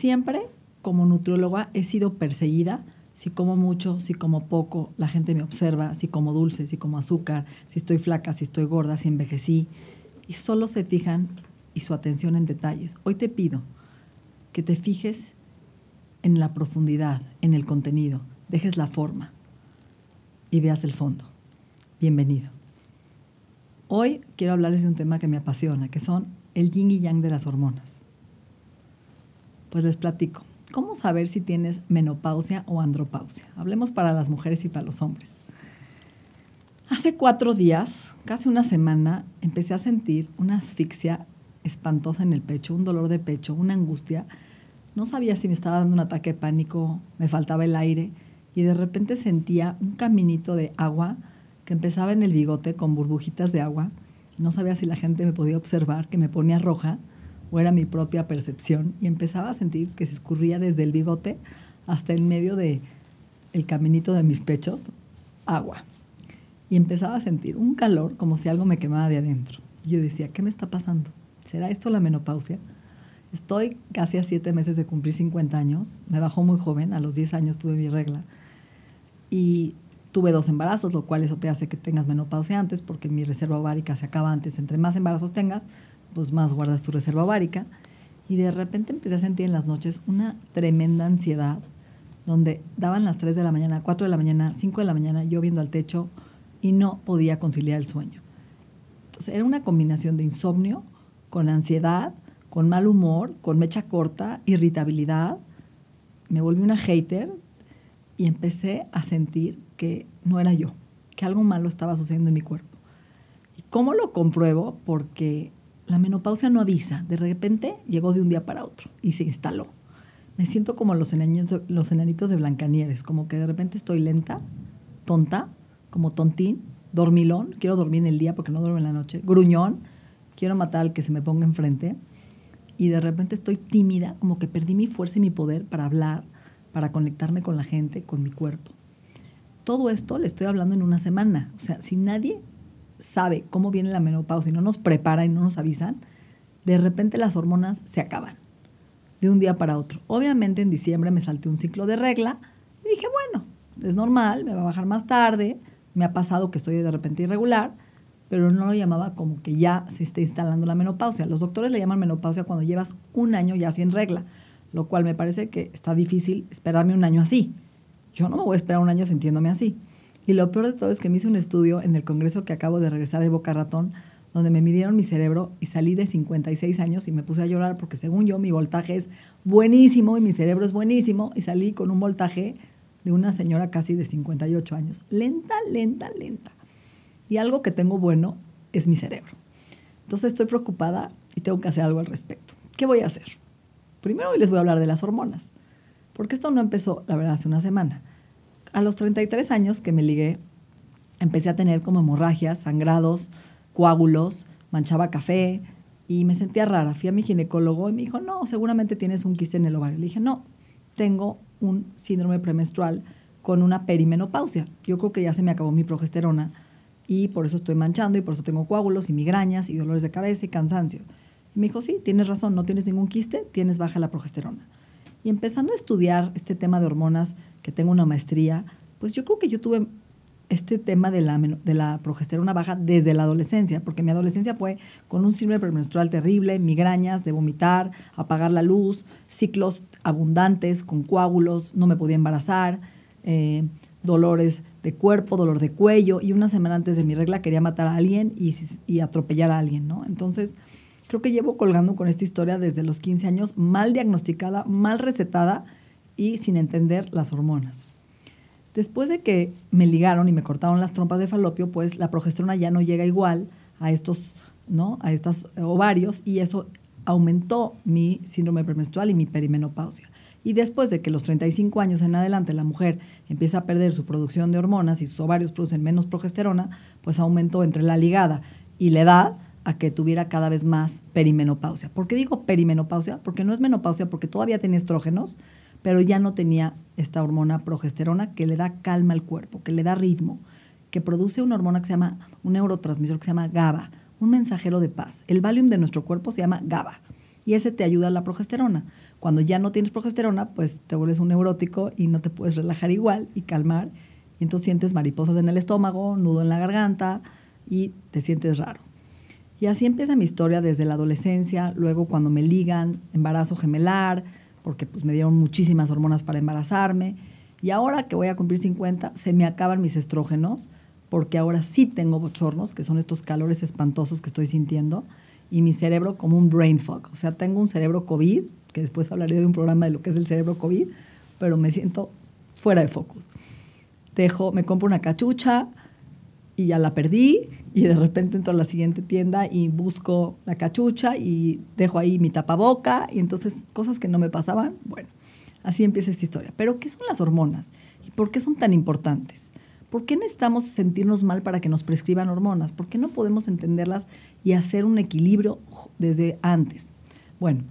Siempre, como nutrióloga, he sido perseguida. Si como mucho, si como poco, la gente me observa, si como dulce, si como azúcar, si estoy flaca, si estoy gorda, si envejecí. Y solo se fijan y su atención en detalles. Hoy te pido que te fijes en la profundidad, en el contenido, dejes la forma y veas el fondo. Bienvenido. Hoy quiero hablarles de un tema que me apasiona, que son el yin y yang de las hormonas. Pues les platico. ¿Cómo saber si tienes menopausia o andropausia? Hablemos para las mujeres y para los hombres. Hace cuatro días, casi una semana, empecé a sentir una asfixia espantosa en el pecho, un dolor de pecho, una angustia. No sabía si me estaba dando un ataque de pánico, me faltaba el aire y de repente sentía un caminito de agua que empezaba en el bigote con burbujitas de agua. No sabía si la gente me podía observar, que me ponía roja o era mi propia percepción y empezaba a sentir que se escurría desde el bigote hasta el medio de el caminito de mis pechos agua. Y empezaba a sentir un calor como si algo me quemaba de adentro. Y yo decía, ¿qué me está pasando? ¿Será esto la menopausia? Estoy casi a siete meses de cumplir 50 años. Me bajó muy joven, a los 10 años tuve mi regla. Y tuve dos embarazos, lo cual eso te hace que tengas menopausia antes, porque mi reserva ovárica se acaba antes. Entre más embarazos tengas, pues más guardas tu reserva ovárica. Y de repente empecé a sentir en las noches una tremenda ansiedad, donde daban las 3 de la mañana, 4 de la mañana, 5 de la mañana, yo viendo al techo y no podía conciliar el sueño. Entonces era una combinación de insomnio con ansiedad, con mal humor, con mecha corta, irritabilidad. Me volví una hater y empecé a sentir que no era yo, que algo malo estaba sucediendo en mi cuerpo. ¿Y cómo lo compruebo? Porque la menopausia no avisa. De repente llegó de un día para otro y se instaló. Me siento como los, enanitos, de Blancanieves, como que de repente estoy lenta, tonta, como tontín, dormilón, quiero dormir en el día porque no duermo en la noche, gruñón, quiero matar al que se me ponga enfrente y de repente estoy tímida, como que perdí mi fuerza y mi poder para hablar, para conectarme con la gente, con mi cuerpo. Todo esto le estoy hablando en una semana. O sea, si nadie sabe cómo viene la menopausia y no nos prepara y no nos avisan, de repente las hormonas se acaban de un día para otro. Obviamente en diciembre me salté un ciclo de regla y dije, bueno, es normal, me va a bajar más tarde, me ha pasado que estoy de repente irregular, pero no lo llamaba como que ya se está instalando la menopausia. Los doctores le llaman menopausia cuando llevas un año ya sin regla, lo cual me parece que está difícil esperarme un año así. Yo no me voy a esperar un año sintiéndome así. Y lo peor de todo es que me hice un estudio en el congreso que acabo de regresar de Boca Ratón, donde me midieron mi cerebro y salí de 56 años y me puse a llorar porque según yo mi voltaje es buenísimo y mi cerebro es buenísimo y salí con un voltaje de una señora casi de 58 años. Lenta, lenta, lenta. Y algo que tengo bueno es mi cerebro. Entonces estoy preocupada y tengo que hacer algo al respecto. ¿Qué voy a hacer? Primero hoy les voy a hablar de las hormonas, porque esto no empezó, la verdad, hace una semana a los 33 años que me ligué, empecé a tener como hemorragias, sangrados, coágulos, manchaba café y me sentía rara. Fui a mi ginecólogo y me dijo, no, seguramente tienes un quiste en el ovario. Le dije, no, tengo un síndrome premenstrual con una perimenopausia. Yo creo que ya se me acabó mi progesterona y por eso estoy manchando y por eso tengo coágulos y migrañas y dolores de cabeza y cansancio. Y me dijo, sí, tienes razón, no tienes ningún quiste, tienes baja la progesterona. Y empezando a estudiar este tema de hormonas, que tengo una maestría, pues yo creo que yo tuve este tema de la, de la progesterona baja desde la adolescencia, porque mi adolescencia fue con un síndrome premenstrual terrible, migrañas, de vomitar, apagar la luz, ciclos abundantes con coágulos, no me podía embarazar, eh, dolores de cuerpo, dolor de cuello, y una semana antes de mi regla quería matar a alguien y, y atropellar a alguien, ¿no? Entonces, Creo que llevo colgando con esta historia desde los 15 años, mal diagnosticada, mal recetada y sin entender las hormonas. Después de que me ligaron y me cortaron las trompas de falopio, pues la progesterona ya no llega igual a estos, ¿no? A estos ovarios y eso aumentó mi síndrome premenstrual y mi perimenopausia. Y después de que los 35 años en adelante la mujer empieza a perder su producción de hormonas y sus ovarios producen menos progesterona, pues aumentó entre la ligada y la edad a que tuviera cada vez más perimenopausia. ¿Por qué digo perimenopausia? Porque no es menopausia, porque todavía tenía estrógenos, pero ya no tenía esta hormona progesterona que le da calma al cuerpo, que le da ritmo, que produce una hormona que se llama, un neurotransmisor que se llama GABA, un mensajero de paz. El Valium de nuestro cuerpo se llama GABA y ese te ayuda a la progesterona. Cuando ya no tienes progesterona, pues te vuelves un neurótico y no te puedes relajar igual y calmar. Y entonces sientes mariposas en el estómago, nudo en la garganta y te sientes raro. Y así empieza mi historia desde la adolescencia, luego cuando me ligan, embarazo gemelar, porque pues me dieron muchísimas hormonas para embarazarme. Y ahora que voy a cumplir 50, se me acaban mis estrógenos, porque ahora sí tengo bochornos, que son estos calores espantosos que estoy sintiendo, y mi cerebro como un brain fog. O sea, tengo un cerebro COVID, que después hablaré de un programa de lo que es el cerebro COVID, pero me siento fuera de focus. Dejo, me compro una cachucha, y ya la perdí y de repente entro a la siguiente tienda y busco la cachucha y dejo ahí mi tapaboca y entonces cosas que no me pasaban, bueno, así empieza esta historia. Pero ¿qué son las hormonas? ¿Y por qué son tan importantes? ¿Por qué necesitamos sentirnos mal para que nos prescriban hormonas? ¿Por qué no podemos entenderlas y hacer un equilibrio desde antes? Bueno,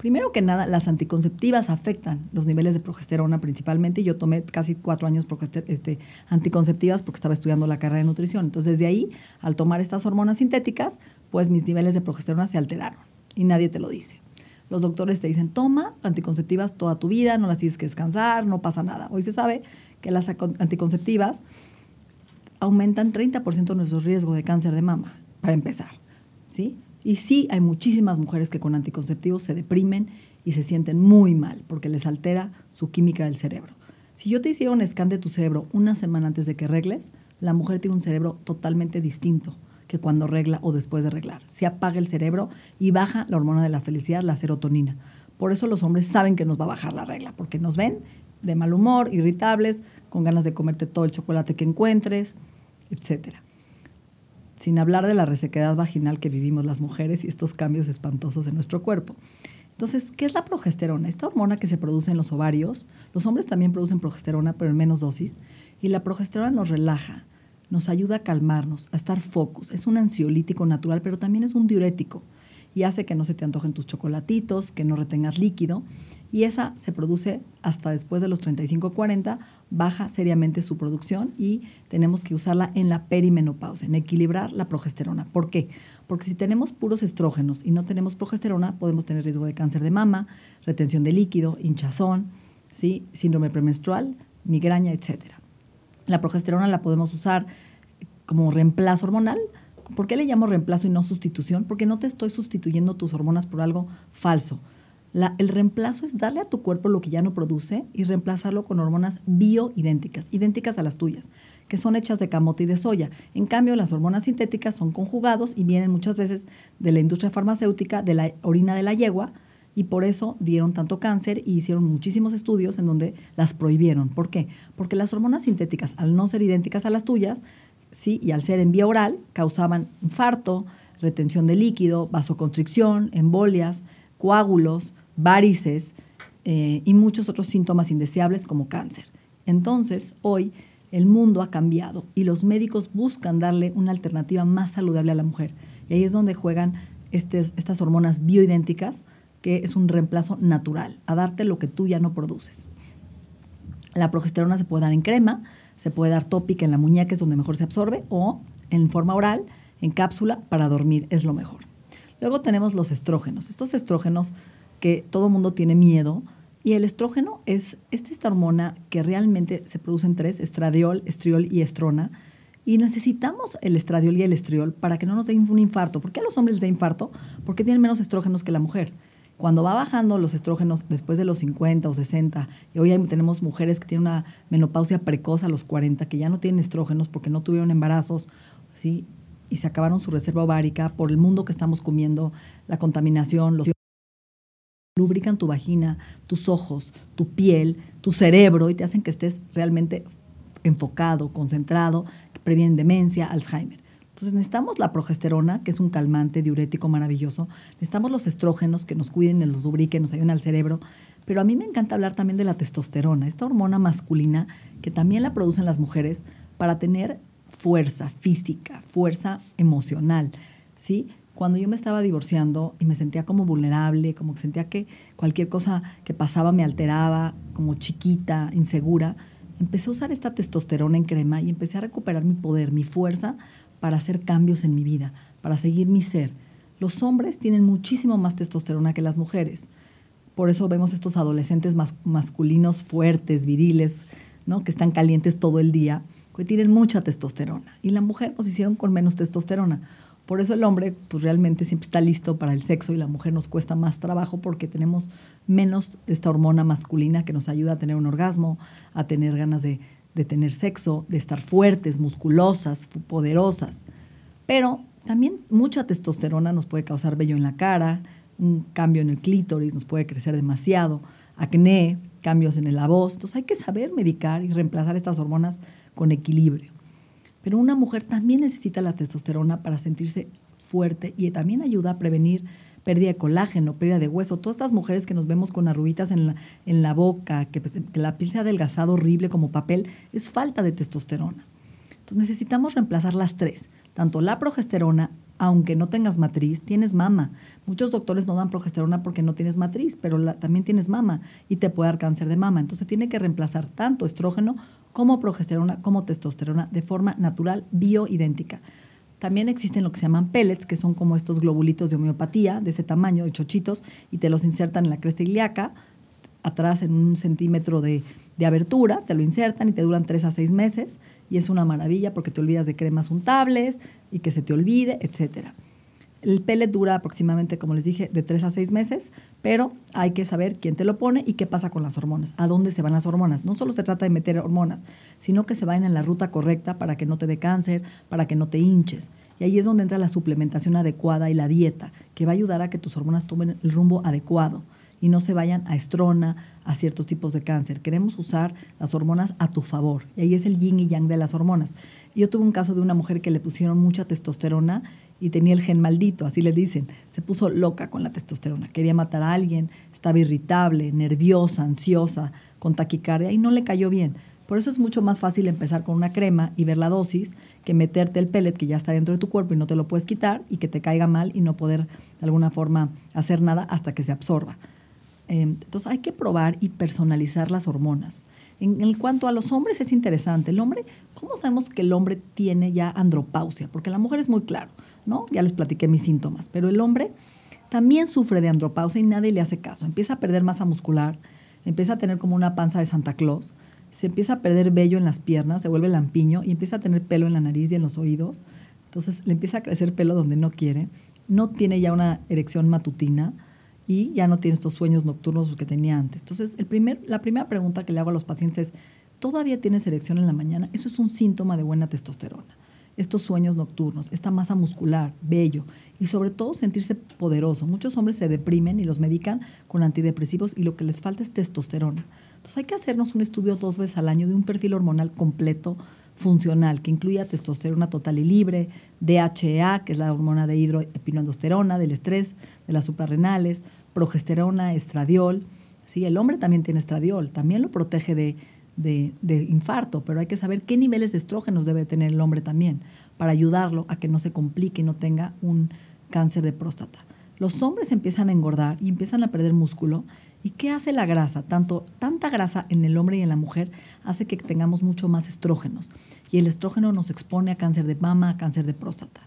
Primero que nada, las anticonceptivas afectan los niveles de progesterona principalmente. Yo tomé casi cuatro años este, anticonceptivas porque estaba estudiando la carrera de nutrición. Entonces, de ahí, al tomar estas hormonas sintéticas, pues mis niveles de progesterona se alteraron y nadie te lo dice. Los doctores te dicen, toma anticonceptivas toda tu vida, no las tienes que descansar, no pasa nada. Hoy se sabe que las anticonceptivas aumentan 30% nuestro riesgo de cáncer de mama, para empezar. ¿sí? Y sí, hay muchísimas mujeres que con anticonceptivos se deprimen y se sienten muy mal porque les altera su química del cerebro. Si yo te hiciera un scan de tu cerebro una semana antes de que regles, la mujer tiene un cerebro totalmente distinto que cuando regla o después de reglar. Se apaga el cerebro y baja la hormona de la felicidad, la serotonina. Por eso los hombres saben que nos va a bajar la regla, porque nos ven de mal humor, irritables, con ganas de comerte todo el chocolate que encuentres, etcétera sin hablar de la resequedad vaginal que vivimos las mujeres y estos cambios espantosos en nuestro cuerpo. Entonces, ¿qué es la progesterona? Esta hormona que se produce en los ovarios, los hombres también producen progesterona, pero en menos dosis, y la progesterona nos relaja, nos ayuda a calmarnos, a estar focus. Es un ansiolítico natural, pero también es un diurético y hace que no se te antojen tus chocolatitos, que no retengas líquido y esa se produce hasta después de los 35-40, baja seriamente su producción y tenemos que usarla en la perimenopausia, en equilibrar la progesterona. ¿Por qué? Porque si tenemos puros estrógenos y no tenemos progesterona, podemos tener riesgo de cáncer de mama, retención de líquido, hinchazón, ¿sí? síndrome premenstrual, migraña, etc. La progesterona la podemos usar como reemplazo hormonal. ¿Por qué le llamo reemplazo y no sustitución? Porque no te estoy sustituyendo tus hormonas por algo falso el reemplazo es darle a tu cuerpo lo que ya no produce y reemplazarlo con hormonas bioidénticas, idénticas a las tuyas, que son hechas de camote y de soya. En cambio, las hormonas sintéticas son conjugados y vienen muchas veces de la industria farmacéutica, de la orina de la yegua, y por eso dieron tanto cáncer y hicieron muchísimos estudios en donde las prohibieron. ¿Por qué? Porque las hormonas sintéticas, al no ser idénticas a las tuyas, sí, y al ser en vía oral, causaban infarto, retención de líquido, vasoconstricción, embolias, coágulos, varices eh, y muchos otros síntomas indeseables como cáncer. Entonces, hoy el mundo ha cambiado y los médicos buscan darle una alternativa más saludable a la mujer. Y ahí es donde juegan estas hormonas bioidénticas, que es un reemplazo natural, a darte lo que tú ya no produces. La progesterona se puede dar en crema, se puede dar tópica en la muñeca, es donde mejor se absorbe, o en forma oral, en cápsula, para dormir, es lo mejor. Luego tenemos los estrógenos. Estos estrógenos que todo mundo tiene miedo. Y el estrógeno es, esta hormona que realmente se produce en tres, estradiol, estriol y estrona. Y necesitamos el estradiol y el estriol para que no nos dé un infarto. ¿Por qué a los hombres les da infarto? Porque tienen menos estrógenos que la mujer. Cuando va bajando los estrógenos después de los 50 o 60, y hoy tenemos mujeres que tienen una menopausia precoz a los 40, que ya no tienen estrógenos porque no tuvieron embarazos, ¿sí? y se acabaron su reserva ovárica por el mundo que estamos comiendo, la contaminación, los lubrican tu vagina, tus ojos, tu piel, tu cerebro y te hacen que estés realmente enfocado, concentrado, previenen demencia, Alzheimer. Entonces necesitamos la progesterona, que es un calmante diurético maravilloso. Necesitamos los estrógenos que nos cuiden, nos lubriquen, nos ayuden al cerebro. Pero a mí me encanta hablar también de la testosterona, esta hormona masculina que también la producen las mujeres para tener fuerza física, fuerza emocional, ¿sí? Cuando yo me estaba divorciando y me sentía como vulnerable, como que sentía que cualquier cosa que pasaba me alteraba, como chiquita, insegura, empecé a usar esta testosterona en crema y empecé a recuperar mi poder, mi fuerza para hacer cambios en mi vida, para seguir mi ser. Los hombres tienen muchísimo más testosterona que las mujeres. Por eso vemos estos adolescentes masculinos fuertes, viriles, ¿no? que están calientes todo el día, que tienen mucha testosterona. Y la mujer nos hicieron con menos testosterona. Por eso el hombre pues realmente siempre está listo para el sexo y la mujer nos cuesta más trabajo porque tenemos menos esta hormona masculina que nos ayuda a tener un orgasmo, a tener ganas de, de tener sexo, de estar fuertes, musculosas, poderosas. Pero también mucha testosterona nos puede causar vello en la cara, un cambio en el clítoris, nos puede crecer demasiado, acné, cambios en la voz. Entonces hay que saber medicar y reemplazar estas hormonas con equilibrio. Pero una mujer también necesita la testosterona para sentirse fuerte y también ayuda a prevenir pérdida de colágeno, pérdida de hueso. Todas estas mujeres que nos vemos con arruguitas en la, boca, que, pues, que la piel se ha adelgazado horrible como papel, es falta de testosterona. Entonces necesitamos reemplazar las tres, tanto la progesterona, aunque no tengas matriz, tienes mama. Muchos doctores no dan progesterona porque no tienes matriz, pero también tienes mama y te puede dar cáncer de mama. Entonces tiene que reemplazar tanto estrógeno como progesterona como testosterona de forma natural, bioidéntica. También existen lo que se llaman pellets, que son como estos globulitos de homeopatía, de ese tamaño, de chochitos, y te los insertan en la cresta ilíaca, atrás en un centímetro de, de, abertura, te lo insertan y te duran tres a seis meses, y es una maravilla porque te olvidas de cremas untables y que se te olvide, etcétera. El pellet dura aproximadamente, como les dije, de tres a seis meses, pero hay que saber quién te lo pone y qué pasa con las hormonas, a dónde se van las hormonas. No solo se trata de meter hormonas, sino que se vayan en la ruta correcta para que no te dé cáncer, para que no te hinches. Y ahí es donde entra la suplementación adecuada y la dieta, que va a ayudar a que tus hormonas tomen el rumbo adecuado y no se vayan a estrona, a ciertos tipos de cáncer. Queremos usar las hormonas a tu favor. Y ahí es el yin y yang de las hormonas. Yo tuve un caso de una mujer que le pusieron mucha testosterona y tenía el gen maldito, así le dicen. Se puso loca con la testosterona. Quería matar a alguien, estaba irritable, nerviosa, ansiosa, con taquicardia y no le cayó bien. Por eso es mucho más fácil empezar con una crema y ver la dosis que meterte el pellet que ya está dentro de tu cuerpo y no te lo puedes quitar y que te caiga mal y no poder de alguna forma hacer nada hasta que se absorba. Em, entonces hay que probar y personalizar las hormonas. En, cuanto a los hombres es interesante. El hombre, ¿cómo sabemos que el hombre tiene ya andropausia? Porque la mujer es muy claro, ¿no? Ya les platiqué mis síntomas, pero el hombre también sufre de andropausia y nadie le hace caso. Empieza a perder masa muscular, empieza a tener como una panza de Santa Claus, se empieza a perder vello en las piernas, se vuelve lampiño y empieza a tener pelo en la nariz y en los oídos. Entonces le empieza a crecer pelo donde no quiere, no tiene ya una erección matutina y ya no tiene estos sueños nocturnos que tenía antes. Entonces, el primer, la primera pregunta que le hago a los pacientes es, ¿todavía tienes erección en la mañana? Eso es un síntoma de buena testosterona. Estos sueños nocturnos, esta masa muscular, bello y sobre todo sentirse poderoso. Muchos hombres se deprimen y los medican con antidepresivos y lo que les falta es testosterona. Entonces hay que hacernos un estudio dos veces al año de un perfil hormonal completo funcional que incluya testosterona total y libre, DHEA, que es la hormona de hidroepinoendosterona, del estrés, de las suprarrenales, progesterona, estradiol. Sí, el hombre también tiene estradiol, también lo protege de, de, infarto, pero hay que saber qué niveles de estrógenos debe tener el hombre también para ayudarlo a que no se complique y no tenga un cáncer de próstata. Los hombres empiezan a engordar y empiezan a perder músculo. ¿Y qué hace la grasa? Tanto, tanta grasa en el hombre y en la mujer hace que tengamos mucho más estrógenos. Y el estrógeno nos expone a cáncer de mama, a cáncer de próstata.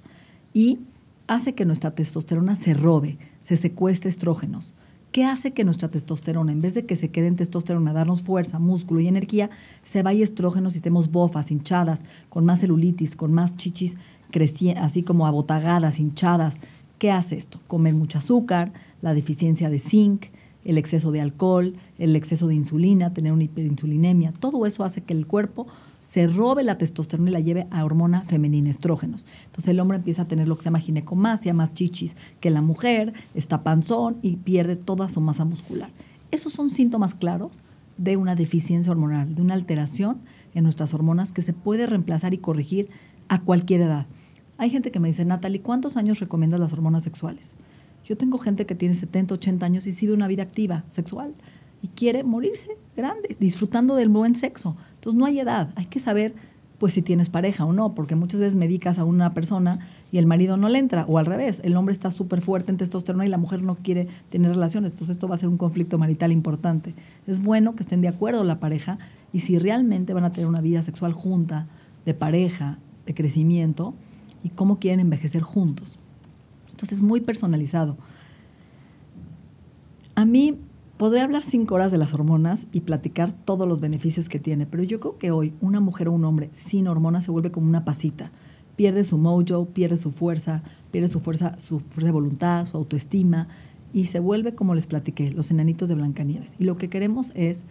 Y hace que nuestra testosterona se robe, se secuestre estrógenos. ¿Qué hace que nuestra testosterona, en vez de que se quede en testosterona, darnos fuerza, músculo y energía, se vaya estrógenos y estemos bofas, hinchadas, con más celulitis, con más chichis, así como abotagadas, hinchadas? ¿Qué hace esto? Comer mucho azúcar, la deficiencia de zinc, el exceso de alcohol, el exceso de insulina, tener una hiperinsulinemia. Todo eso hace que el cuerpo se robe la testosterona y la lleve a hormona femenina, estrógenos. Entonces el hombre empieza a tener lo que se llama ginecomasia, más chichis que la mujer, está panzón y pierde toda su masa muscular. Esos son síntomas claros de una deficiencia hormonal, de una alteración en nuestras hormonas que se puede reemplazar y corregir a cualquier edad. Hay gente que me dice, Natalie, ¿cuántos años recomiendas las hormonas sexuales? Yo tengo gente que tiene 70, 80 años y vive una vida activa, sexual, y quiere morirse grande, disfrutando del buen sexo. Entonces no hay edad, hay que saber pues si tienes pareja o no, porque muchas veces medicas a una persona y el marido no le entra, o al revés, el hombre está súper fuerte en testosterona y la mujer no quiere tener relaciones, entonces esto va a ser un conflicto marital importante. Es bueno que estén de acuerdo la pareja y si realmente van a tener una vida sexual junta, de pareja, de crecimiento, y cómo quieren envejecer juntos. Entonces es muy personalizado. A mí Podría hablar cinco horas de las hormonas y platicar todos los beneficios que tiene, pero yo creo que hoy una mujer o un hombre sin hormonas se vuelve como una pasita. Pierde su mojo, pierde su fuerza, pierde su fuerza, su fuerza de voluntad, su autoestima y se vuelve, como les platiqué, los enanitos de Blancanieves. Y lo que queremos es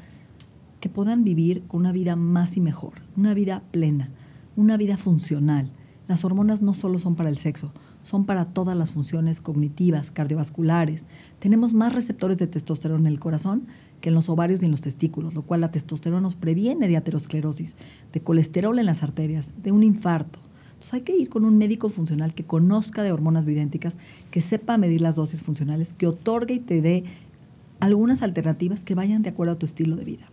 que puedan vivir con una vida más y mejor, una vida plena, una vida funcional. Las hormonas no solo son para el sexo, son para todas las funciones cognitivas, cardiovasculares. Tenemos más receptores de testosterona en el corazón que en los ovarios y en los testículos, lo cual la testosterona nos previene de aterosclerosis, de colesterol en las arterias, de un infarto. Entonces hay que ir con un médico funcional que conozca de hormonas bioidénticas, que sepa medir las dosis funcionales, que otorgue y te dé algunas alternativas que vayan de acuerdo a tu estilo de vida.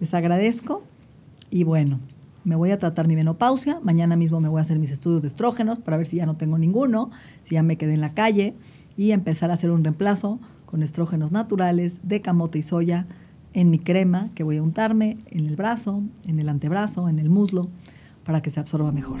Les agradezco y bueno, me voy a tratar mi menopausia, mañana mismo me voy a hacer mis estudios de estrógenos para ver si ya no tengo ninguno, si ya me quedé en la calle y empezar a hacer un reemplazo con estrógenos naturales de camote y soya en mi crema que voy a untarme en el brazo, en el antebrazo, en el muslo, para que se absorba mejor.